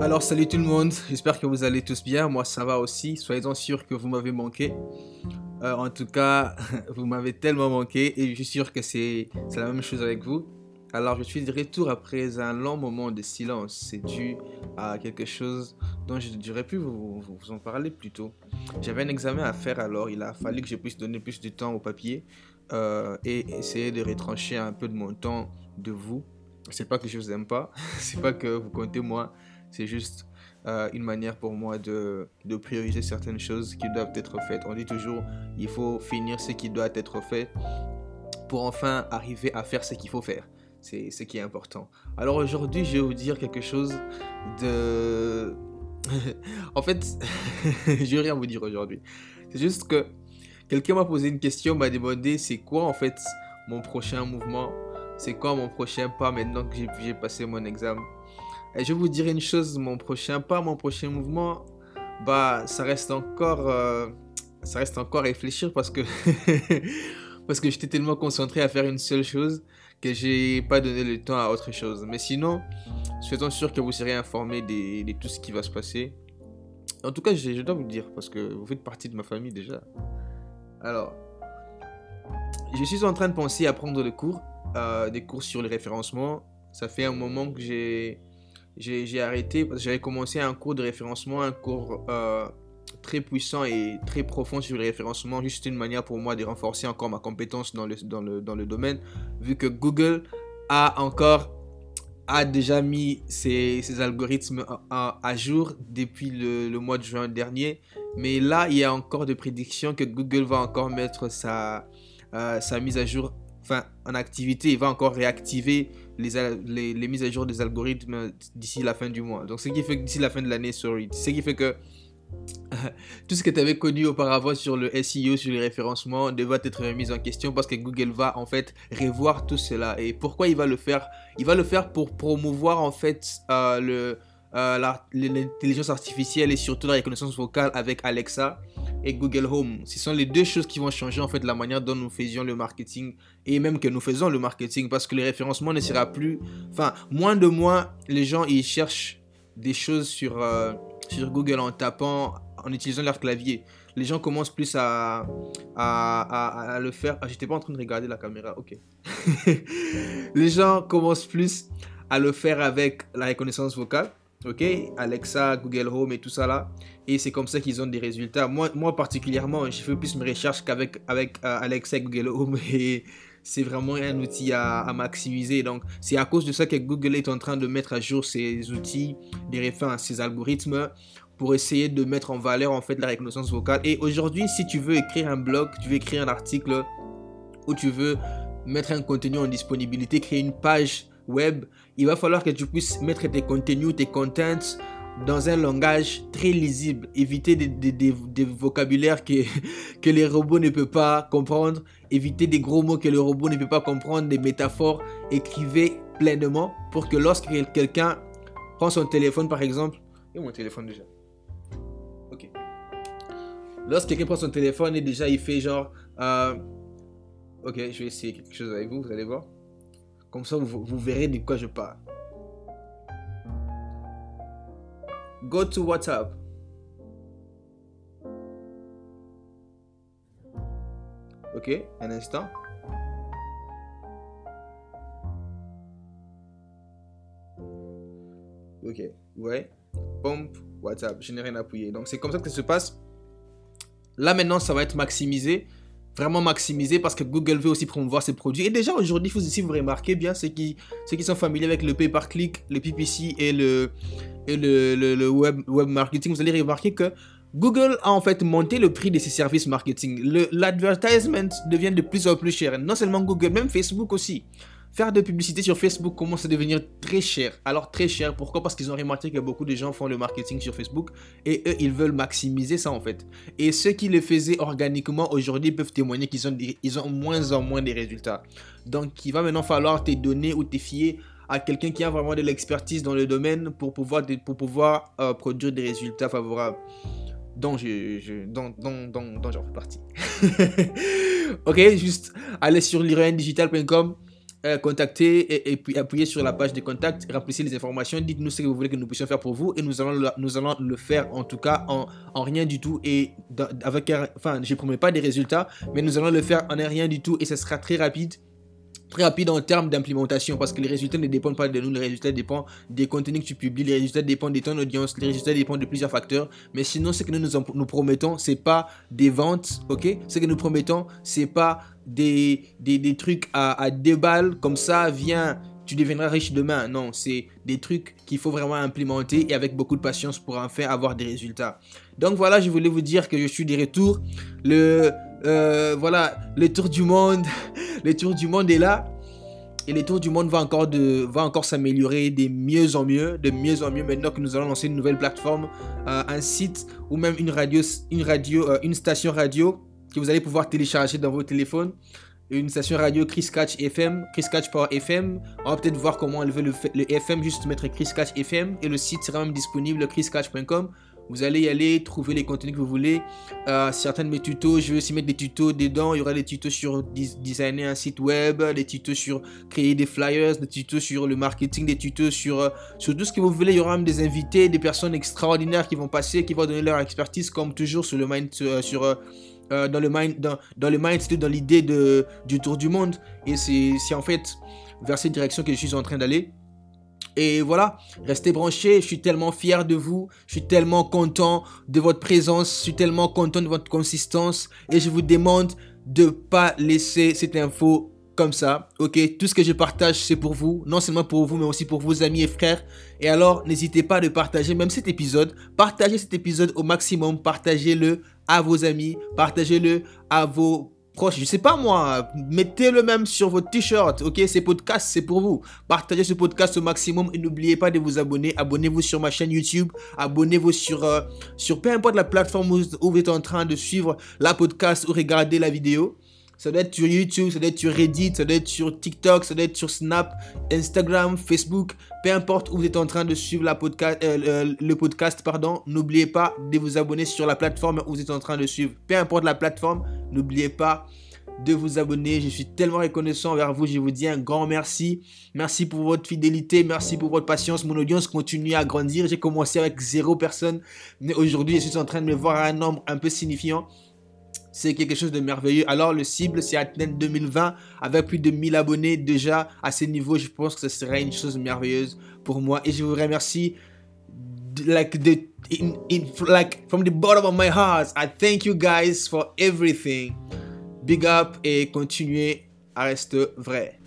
Alors salut tout le monde, j'espère que vous allez tous bien, moi ça va aussi, soyez-en sûrs que vous m'avez manqué. Euh, en tout cas, vous m'avez tellement manqué et je suis sûr que c'est la même chose avec vous. Alors je suis de retour après un long moment de silence, c'est dû à quelque chose dont j'aurais pu vous, vous, en parler plus tôt. J'avais un examen à faire alors il a fallu que je puisse donner plus de temps au papier euh, et essayer de retrancher un peu de mon temps de vous. C'est pas que je vous aime pas, c'est pas que vous comptez moi, c'est juste euh, une manière pour moi de, prioriser certaines choses qui doivent être faites. On dit toujours, il faut finir ce qui doit être fait pour enfin arriver à faire ce qu'il faut faire. C'est ce qui est important. Alors aujourd'hui, je vais vous dire quelque chose de... en fait, je vais rien vous dire aujourd'hui. C'est juste que quelqu'un m'a posé une question, m'a demandé c'est quoi en fait mon prochain mouvement, c'est quoi mon prochain pas maintenant que j'ai passé mon examen? Et je vous dire une chose, mon prochain pas, mon prochain mouvement, bah, ça reste encore, euh, ça reste encore réfléchir parce que, parce que j'étais tellement concentré à faire une seule chose que j'ai pas donné le temps à autre chose. Mais sinon, soyez sûr que vous serez informé de, tout ce qui va se passer. En tout cas, je, dois vous dire parce que vous faites partie de ma famille déjà. Alors, je suis en train de penser à prendre des cours, euh, des cours sur le référencement. Ça fait un moment que j'ai j'ai arrêté j'avais commencé un cours de référencement, un cours euh, très puissant et très profond sur le référencement, juste une manière pour moi de renforcer encore ma compétence dans le, dans le, dans le domaine, vu que Google a encore a déjà mis ses, ses algorithmes à, jour depuis le, le, mois de juin dernier. Mais là, il y a encore des prédictions que Google va encore mettre sa, euh, sa mise à jour en activité. Il va encore réactiver les, mises à jour des algorithmes d'ici la fin du mois. Donc, ce qui fait que d'ici la fin de l'année, sorry. Ce qui fait que tout ce que tu avais connu auparavant sur le SEO, sur les référencements, devrait être remis en question parce que Google va en fait revoir tout cela. Et pourquoi il va le faire? Il va le faire pour promouvoir en fait euh, le, euh, l'intelligence artificielle et surtout la reconnaissance vocale avec Alexa et Google Home. Ce sont les deux choses qui vont changer en fait la manière dont nous faisions le marketing et même que nous faisons le marketing parce que le référencement ne sera plus, enfin, moins de moins, les gens ils cherchent des choses sur, euh, sur Google en tapant, en utilisant leur clavier. Les gens commencent plus à, à, à, le faire. Ah, j'étais pas en train de regarder la caméra, ok. les gens commencent plus à le faire avec la reconnaissance vocale ok Alexa, Google Home et tout ça là. Et c'est comme ça qu'ils ont des résultats. Moi, moi particulièrement, je fais plus mes recherches qu'avec avec, euh, Alexa et Google Home. Et c'est vraiment un outil à, maximiser. Donc, c'est à cause de ça que Google est en train de mettre à jour ses outils, des références, ses algorithmes pour essayer de mettre en valeur en fait la reconnaissance vocale. Et aujourd'hui, si tu veux écrire un blog, tu veux écrire un article ou tu veux mettre un contenu en disponibilité, créer une page web, il va falloir que tu puisses mettre tes contenus, tes contents dans un langage très lisible. Éviter des, vocabulaires que, que les robots ne peuvent pas comprendre. Éviter des gros mots que le robot ne peut pas comprendre. Des métaphores. Écrivez pleinement pour que lorsque quelqu'un prend son téléphone, par exemple. Et mon téléphone déjà. Ok. Lorsque quelqu'un prend son téléphone et déjà il fait genre. Euh, ok, je vais essayer quelque chose avec vous, vous allez voir. Comme ça, vous, verrez de quoi je parle. Go to WhatsApp. Ok, un instant. Ok, ouais. Pompe, WhatsApp. Je n'ai rien appuyé. Donc c'est comme ça que ça se passe. Là maintenant, ça va être maximisé vraiment maximiser parce que Google veut aussi promouvoir ses produits. Et déjà aujourd'hui, si vous remarquez bien, ceux qui, ceux qui sont familiers avec le pay par click, le PPC et le, et le, le, web, web marketing, vous allez remarquer que Google a en fait monté le prix de ses services marketing. L'advertisement devient de plus en plus cher. Non seulement Google, même Facebook aussi. Faire de publicité sur Facebook commence à devenir très cher. Alors très cher, pourquoi? Parce qu'ils ont remarqué que beaucoup de gens font le marketing sur Facebook et eux, ils veulent maximiser ça en fait. Et ceux qui le faisaient organiquement aujourd'hui peuvent témoigner qu'ils ont, ils ont moins en moins des résultats. Donc il va maintenant falloir te donner ou te fier à quelqu'un qui a vraiment de l'expertise dans le domaine pour pouvoir, pour pouvoir euh, produire des résultats favorables dont je, je dont, dont, dont, j'en fais partie. ok, juste allez sur l'iréndigital.com euh, contacter et, puis appuyer sur la page de contact, remplissez les informations, dites-nous ce que vous voulez que nous puissions faire pour vous et nous allons nous allons le faire en tout cas en, en rien du tout et avec enfin je promets pas des résultats mais nous allons le faire en rien du tout et ce sera très rapide très rapide en termes d'implémentation parce que les résultats ne dépendent pas de nous, les résultats dépendent des contenus que tu publies, les résultats dépendent de ton audience, les résultats dépendent de plusieurs facteurs. Mais sinon, ce que nous nous, promettons, c'est pas des ventes, ok? Ce que nous promettons, c'est pas des, des, trucs à, à deux balles comme ça, viens, tu deviendras riche demain. Non, c'est des trucs qu'il faut vraiment implémenter et avec beaucoup de patience pour enfin avoir des résultats. Donc voilà, je voulais vous dire que je suis de retour. Le, euh, voilà, le tour du monde, le tour du monde est là. Et le tour du monde va encore, de, va encore s'améliorer de mieux en mieux, de mieux en mieux maintenant que nous allons lancer une nouvelle plateforme, euh, un site ou même une radio, une radio, euh, une station radio que vous allez pouvoir télécharger dans vos téléphones. Une station radio Chris Catch FM, Chris Catch FM. On va peut-être voir comment elle veut le, le FM, juste mettre Chris Catch FM et le site sera même disponible chriscatch.com. Vous allez y aller, trouver les contenus que vous voulez. Euh, certains de mes tutos, je vais aussi mettre des tutos dedans. Il y aura des tutos sur designer un site web, des tutos sur créer des flyers, des tutos sur le marketing, des tutos sur, euh, sur tout ce que vous voulez. Il y aura même des invités, des personnes extraordinaires qui vont passer, qui vont donner leur expertise, comme toujours sur le mind, euh, sur, dans le mind, dans, dans le mindset, dans l'idée du tour du monde. Et c'est en fait vers cette direction que je suis en train d'aller. Et voilà, restez branchés. Je suis tellement fier de vous. Je suis tellement content de votre présence. Je suis tellement content de votre consistance. Et je vous demande de pas laisser cette info comme ça. Ok, tout ce que je partage, c'est pour vous. Non seulement pour vous, mais aussi pour vos amis et frères. Et alors, n'hésitez pas de partager même cet épisode. Partagez cet épisode au maximum. Partagez-le à vos amis. Partagez-le à vos je sais pas moi, mettez-le même sur votre t-shirt, ok? Ces podcasts, c'est pour vous. Partagez ce podcast au maximum et n'oubliez pas de vous abonner. Abonnez-vous sur ma chaîne YouTube, abonnez-vous sur, euh, sur peu importe la plateforme où vous êtes en train de suivre la podcast ou regarder la vidéo. Ça doit être sur YouTube, ça doit être sur Reddit, ça doit être sur TikTok, ça doit être sur Snap, Instagram, Facebook, peu importe où vous êtes en train de suivre podcast, euh, le podcast, pardon, n'oubliez pas de vous abonner sur la plateforme où vous êtes en train de suivre. Peu importe la plateforme, n'oubliez pas de vous abonner. Je suis tellement reconnaissant envers vous. Je vous dis un grand merci. Merci pour votre fidélité. Merci pour votre patience. Mon audience continue à grandir. J'ai commencé avec zéro personne. Mais aujourd'hui, je suis en train de me voir un nombre un peu signifiant c'est quelque chose de merveilleux. Alors le cible, c'est atteindre 2020 avec plus de 1000 abonnés déjà à ce niveau. Je pense que ce serait une chose merveilleuse pour moi et je vous remercie like the like from the bottom of my heart. I thank you guys for everything. Big up et continuez à rester vrai.